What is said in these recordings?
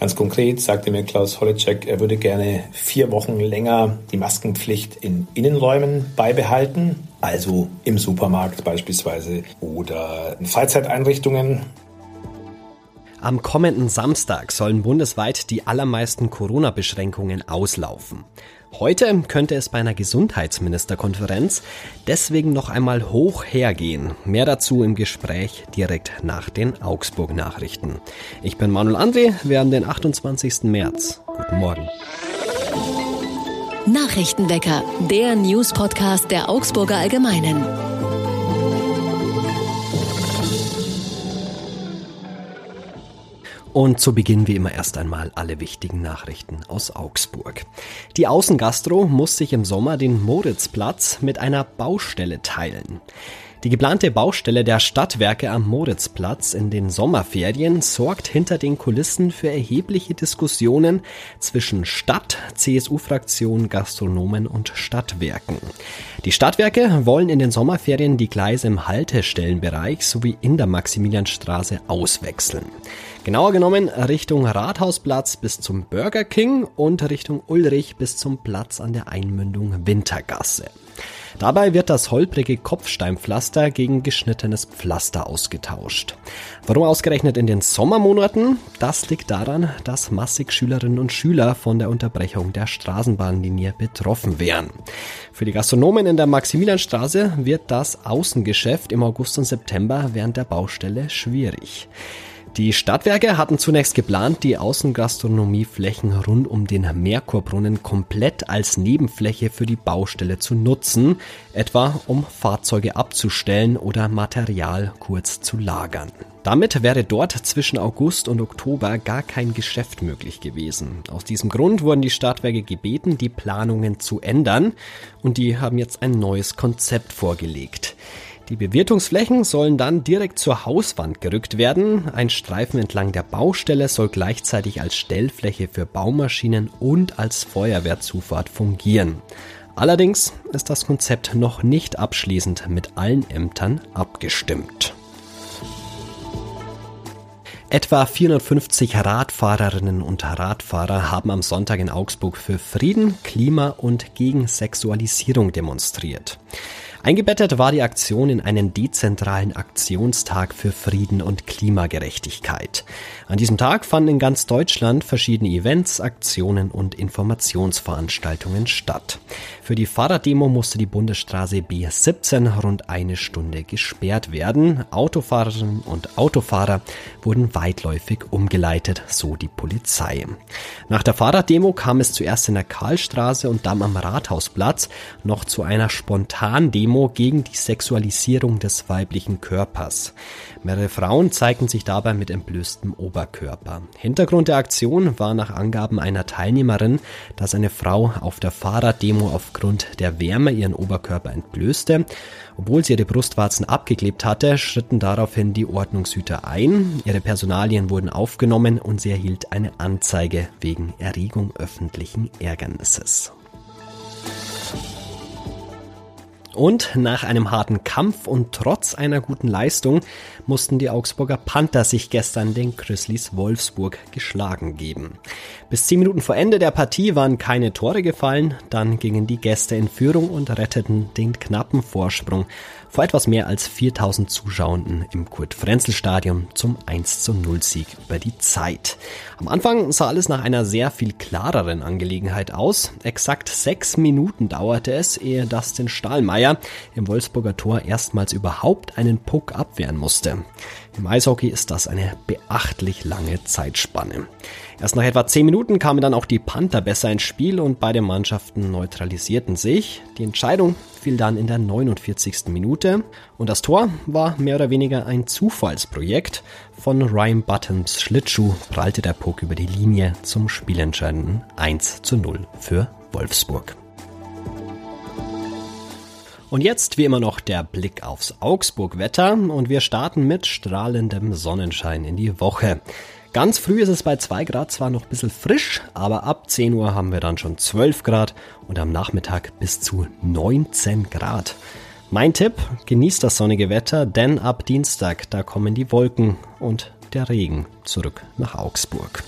Ganz konkret sagte mir Klaus Holleczek, er würde gerne vier Wochen länger die Maskenpflicht in Innenräumen beibehalten, also im Supermarkt beispielsweise oder in Freizeiteinrichtungen. Am kommenden Samstag sollen bundesweit die allermeisten Corona-Beschränkungen auslaufen. Heute könnte es bei einer Gesundheitsministerkonferenz deswegen noch einmal hoch hergehen. Mehr dazu im Gespräch direkt nach den Augsburg-Nachrichten. Ich bin Manuel André, wir haben den 28. März. Guten Morgen. Nachrichtenwecker, der News-Podcast der Augsburger Allgemeinen. Und zu Beginn wie immer erst einmal alle wichtigen Nachrichten aus Augsburg. Die Außengastro muss sich im Sommer den Moritzplatz mit einer Baustelle teilen. Die geplante Baustelle der Stadtwerke am Moritzplatz in den Sommerferien sorgt hinter den Kulissen für erhebliche Diskussionen zwischen Stadt, CSU-Fraktion, Gastronomen und Stadtwerken. Die Stadtwerke wollen in den Sommerferien die Gleise im Haltestellenbereich sowie in der Maximilianstraße auswechseln. Genauer genommen Richtung Rathausplatz bis zum Burger King und Richtung Ulrich bis zum Platz an der Einmündung Wintergasse. Dabei wird das holprige Kopfsteinpflaster gegen geschnittenes Pflaster ausgetauscht. Warum ausgerechnet in den Sommermonaten? Das liegt daran, dass massig Schülerinnen und Schüler von der Unterbrechung der Straßenbahnlinie betroffen wären. Für die Gastronomen in der Maximilianstraße wird das Außengeschäft im August und September während der Baustelle schwierig. Die Stadtwerke hatten zunächst geplant, die Außengastronomieflächen rund um den Merkurbrunnen komplett als Nebenfläche für die Baustelle zu nutzen, etwa um Fahrzeuge abzustellen oder Material kurz zu lagern. Damit wäre dort zwischen August und Oktober gar kein Geschäft möglich gewesen. Aus diesem Grund wurden die Stadtwerke gebeten, die Planungen zu ändern und die haben jetzt ein neues Konzept vorgelegt. Die Bewirtungsflächen sollen dann direkt zur Hauswand gerückt werden. Ein Streifen entlang der Baustelle soll gleichzeitig als Stellfläche für Baumaschinen und als Feuerwehrzufahrt fungieren. Allerdings ist das Konzept noch nicht abschließend mit allen Ämtern abgestimmt. Etwa 450 Radfahrerinnen und Radfahrer haben am Sonntag in Augsburg für Frieden, Klima und gegen Sexualisierung demonstriert. Eingebettet war die Aktion in einen dezentralen Aktionstag für Frieden und Klimagerechtigkeit. An diesem Tag fanden in ganz Deutschland verschiedene Events, Aktionen und Informationsveranstaltungen statt. Für die Fahrraddemo musste die Bundesstraße B17 rund eine Stunde gesperrt werden. Autofahrerinnen und Autofahrer wurden weitläufig umgeleitet, so die Polizei. Nach der Fahrraddemo kam es zuerst in der Karlstraße und dann am Rathausplatz noch zu einer spontanen Demo Demo gegen die Sexualisierung des weiblichen Körpers. Mehrere Frauen zeigten sich dabei mit entblößtem Oberkörper. Hintergrund der Aktion war nach Angaben einer Teilnehmerin, dass eine Frau auf der Fahrraddemo aufgrund der Wärme ihren Oberkörper entblößte. Obwohl sie ihre Brustwarzen abgeklebt hatte, schritten daraufhin die Ordnungshüter ein. Ihre Personalien wurden aufgenommen und sie erhielt eine Anzeige wegen Erregung öffentlichen Ärgernisses. Und nach einem harten Kampf und trotz einer guten Leistung mussten die Augsburger Panther sich gestern den Grizzlies Wolfsburg geschlagen geben. Bis zehn Minuten vor Ende der Partie waren keine Tore gefallen, dann gingen die Gäste in Führung und retteten den knappen Vorsprung vor etwas mehr als 4000 Zuschauenden im Kurt-Frenzel-Stadion zum 1 zu 0 Sieg über die Zeit. Am Anfang sah alles nach einer sehr viel klareren Angelegenheit aus. Exakt sechs Minuten dauerte es, ehe Dustin Stahlmeier im Wolfsburger Tor erstmals überhaupt einen Puck abwehren musste. Im Eishockey ist das eine beachtlich lange Zeitspanne. Erst nach etwa 10 Minuten kamen dann auch die Panther besser ins Spiel und beide Mannschaften neutralisierten sich. Die Entscheidung fiel dann in der 49. Minute und das Tor war mehr oder weniger ein Zufallsprojekt. Von Ryan Buttons Schlittschuh prallte der Puck über die Linie zum spielentscheidenden 1 zu 0 für Wolfsburg. Und jetzt wie immer noch der Blick aufs Augsburg-Wetter und wir starten mit strahlendem Sonnenschein in die Woche. Ganz früh ist es bei 2 Grad zwar noch ein bisschen frisch, aber ab 10 Uhr haben wir dann schon 12 Grad und am Nachmittag bis zu 19 Grad. Mein Tipp, genießt das sonnige Wetter, denn ab Dienstag, da kommen die Wolken und der Regen zurück nach Augsburg.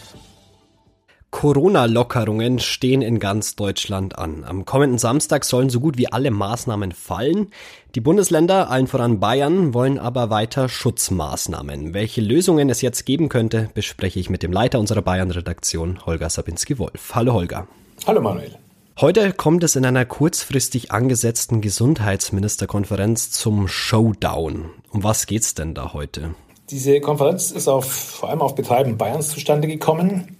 Corona-Lockerungen stehen in ganz Deutschland an. Am kommenden Samstag sollen so gut wie alle Maßnahmen fallen. Die Bundesländer, allen voran Bayern, wollen aber weiter Schutzmaßnahmen. Welche Lösungen es jetzt geben könnte, bespreche ich mit dem Leiter unserer Bayern-Redaktion, Holger Sabinski-Wolf. Hallo Holger. Hallo Manuel. Heute kommt es in einer kurzfristig angesetzten Gesundheitsministerkonferenz zum Showdown. Um was geht's denn da heute? Diese Konferenz ist auf, vor allem auf Betreiben Bayerns zustande gekommen.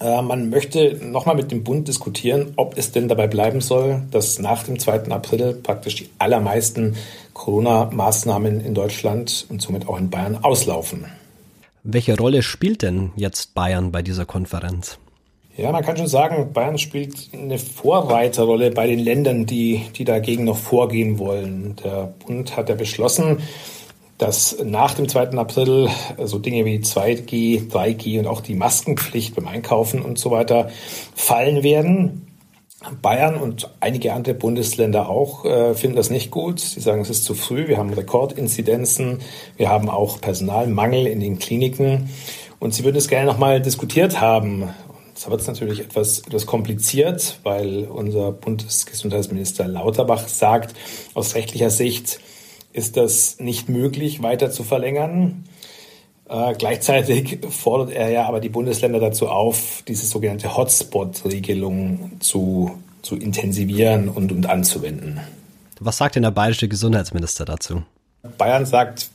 Äh, man möchte nochmal mit dem Bund diskutieren, ob es denn dabei bleiben soll, dass nach dem 2. April praktisch die allermeisten Corona-Maßnahmen in Deutschland und somit auch in Bayern auslaufen. Welche Rolle spielt denn jetzt Bayern bei dieser Konferenz? Ja, man kann schon sagen, Bayern spielt eine Vorreiterrolle bei den Ländern, die, die dagegen noch vorgehen wollen. Der Bund hat ja beschlossen, dass nach dem 2. April so Dinge wie 2G, 3G und auch die Maskenpflicht beim Einkaufen und so weiter fallen werden. Bayern und einige andere Bundesländer auch äh, finden das nicht gut. Sie sagen, es ist zu früh. Wir haben Rekordinzidenzen. Wir haben auch Personalmangel in den Kliniken. Und sie würden es gerne nochmal diskutiert haben. Da wird es natürlich etwas, etwas kompliziert, weil unser Bundesgesundheitsminister Lauterbach sagt, aus rechtlicher Sicht, ist das nicht möglich, weiter zu verlängern. Äh, gleichzeitig fordert er ja aber die Bundesländer dazu auf, diese sogenannte Hotspot-Regelung zu, zu intensivieren und, und anzuwenden. Was sagt denn der bayerische Gesundheitsminister dazu? Bayern sagt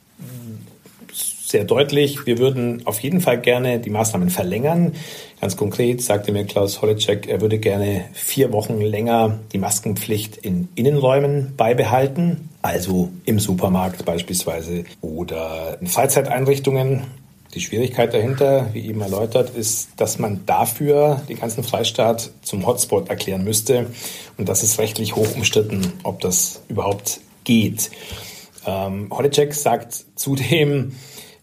sehr deutlich, wir würden auf jeden Fall gerne die Maßnahmen verlängern. Ganz konkret sagte mir Klaus Holleczek, er würde gerne vier Wochen länger die Maskenpflicht in Innenräumen beibehalten, also im Supermarkt beispielsweise oder in Freizeiteinrichtungen. Die Schwierigkeit dahinter, wie eben erläutert, ist, dass man dafür den ganzen Freistaat zum Hotspot erklären müsste. Und das ist rechtlich hoch umstritten, ob das überhaupt geht. Ähm, Holleczek sagt zudem,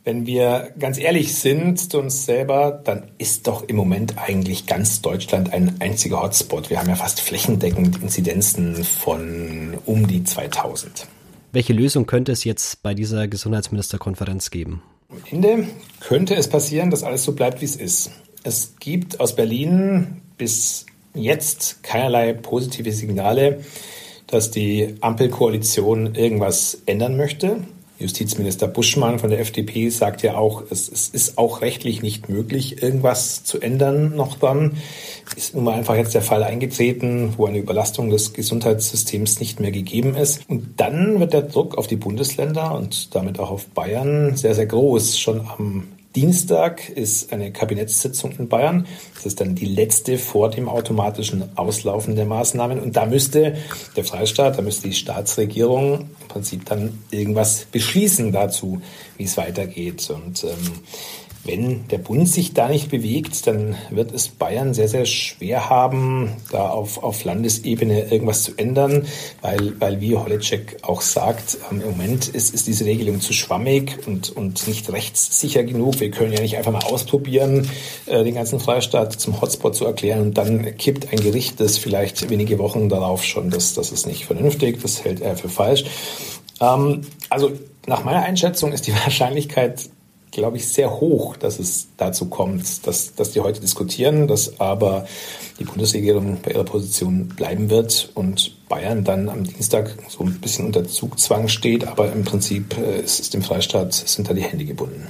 wenn wir ganz ehrlich sind zu uns selber, dann ist doch im Moment eigentlich ganz Deutschland ein einziger Hotspot. Wir haben ja fast flächendeckend Inzidenzen von um die 2000. Welche Lösung könnte es jetzt bei dieser Gesundheitsministerkonferenz geben? Am Ende könnte es passieren, dass alles so bleibt, wie es ist. Es gibt aus Berlin bis jetzt keinerlei positive Signale, dass die Ampelkoalition irgendwas ändern möchte. Justizminister Buschmann von der FDP sagt ja auch, es, es, ist auch rechtlich nicht möglich, irgendwas zu ändern noch dann. Ist nun mal einfach jetzt der Fall eingetreten, wo eine Überlastung des Gesundheitssystems nicht mehr gegeben ist. Und dann wird der Druck auf die Bundesländer und damit auch auf Bayern sehr, sehr groß. Schon am Dienstag ist eine Kabinettssitzung in Bayern. Das ist dann die letzte vor dem automatischen Auslaufen der Maßnahmen. Und da müsste der Freistaat, da müsste die Staatsregierung im Prinzip dann irgendwas beschließen dazu, wie es weitergeht. Und ähm, wenn der Bund sich da nicht bewegt, dann wird es Bayern sehr, sehr schwer haben, da auf, auf Landesebene irgendwas zu ändern, weil, weil wie Holecek auch sagt, im Moment ist, ist diese Regelung zu schwammig und, und nicht rechtssicher genug. Wir können ja nicht einfach mal ausprobieren, äh, den ganzen Freistaat zum Hotspot zu erklären und dann kippt ein Gericht das vielleicht wenige Wochen darauf schon, dass das ist nicht vernünftig, das hält er für falsch. Ähm, also nach meiner Einschätzung ist die Wahrscheinlichkeit glaube ich, sehr hoch, dass es dazu kommt, dass, dass die heute diskutieren, dass aber die Bundesregierung bei ihrer Position bleiben wird und Bayern dann am Dienstag so ein bisschen unter Zugzwang steht, aber im Prinzip äh, ist es dem Freistaat, sind da die Hände gebunden.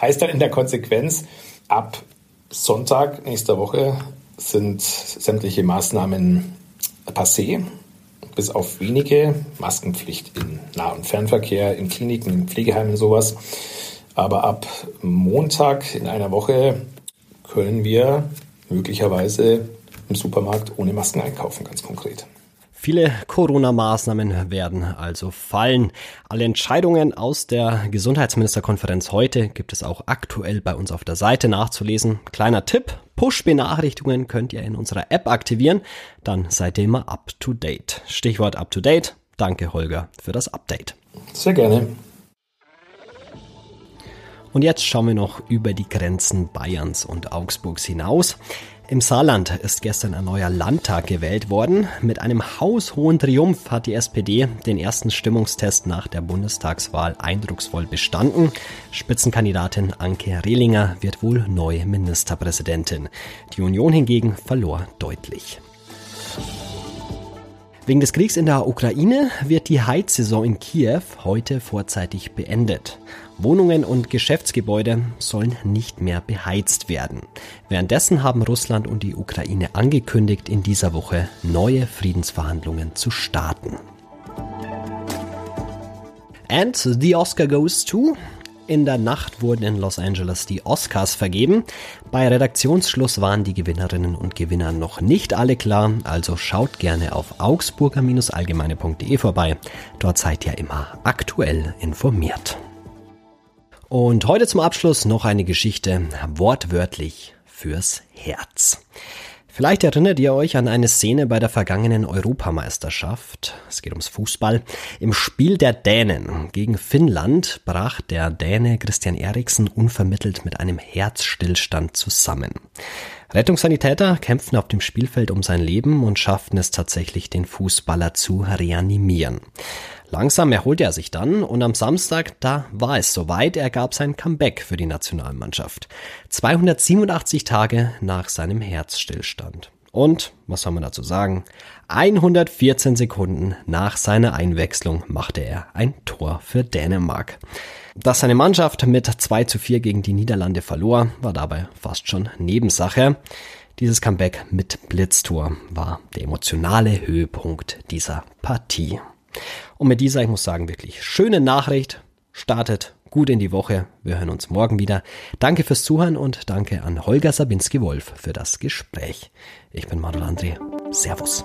Heißt dann in der Konsequenz, ab Sonntag nächster Woche sind sämtliche Maßnahmen passé, bis auf wenige, Maskenpflicht in Nah- und Fernverkehr, in Kliniken, in Pflegeheimen, sowas. Aber ab Montag in einer Woche können wir möglicherweise im Supermarkt ohne Masken einkaufen, ganz konkret. Viele Corona-Maßnahmen werden also fallen. Alle Entscheidungen aus der Gesundheitsministerkonferenz heute gibt es auch aktuell bei uns auf der Seite nachzulesen. Kleiner Tipp, Push-Benachrichtigungen könnt ihr in unserer App aktivieren, dann seid ihr immer up to date. Stichwort up to date. Danke Holger für das Update. Sehr gerne. Und jetzt schauen wir noch über die Grenzen Bayerns und Augsburgs hinaus. Im Saarland ist gestern ein neuer Landtag gewählt worden. Mit einem haushohen Triumph hat die SPD den ersten Stimmungstest nach der Bundestagswahl eindrucksvoll bestanden. Spitzenkandidatin Anke Rehlinger wird wohl neue Ministerpräsidentin. Die Union hingegen verlor deutlich. Wegen des Kriegs in der Ukraine wird die Heizsaison in Kiew heute vorzeitig beendet. Wohnungen und Geschäftsgebäude sollen nicht mehr beheizt werden. Währenddessen haben Russland und die Ukraine angekündigt, in dieser Woche neue Friedensverhandlungen zu starten. And the Oscar goes to in der Nacht wurden in Los Angeles die Oscars vergeben. Bei Redaktionsschluss waren die Gewinnerinnen und Gewinner noch nicht alle klar, also schaut gerne auf augsburger-allgemeine.de vorbei. Dort seid ihr immer aktuell informiert. Und heute zum Abschluss noch eine Geschichte, wortwörtlich fürs Herz. Vielleicht erinnert ihr euch an eine Szene bei der vergangenen Europameisterschaft. Es geht ums Fußball. Im Spiel der Dänen gegen Finnland brach der Däne Christian Eriksen unvermittelt mit einem Herzstillstand zusammen. Rettungssanitäter kämpfen auf dem Spielfeld um sein Leben und schafften es tatsächlich, den Fußballer zu reanimieren. Langsam erholte er sich dann und am Samstag, da war es soweit, er gab sein Comeback für die Nationalmannschaft. 287 Tage nach seinem Herzstillstand. Und, was soll man dazu sagen, 114 Sekunden nach seiner Einwechslung machte er ein Tor für Dänemark. Dass seine Mannschaft mit 2 zu 4 gegen die Niederlande verlor, war dabei fast schon Nebensache. Dieses Comeback mit Blitztor war der emotionale Höhepunkt dieser Partie. Und mit dieser, ich muss sagen, wirklich schöne Nachricht startet gut in die Woche. Wir hören uns morgen wieder. Danke fürs Zuhören und danke an Holger Sabinski-Wolf für das Gespräch. Ich bin Manuel André. Servus.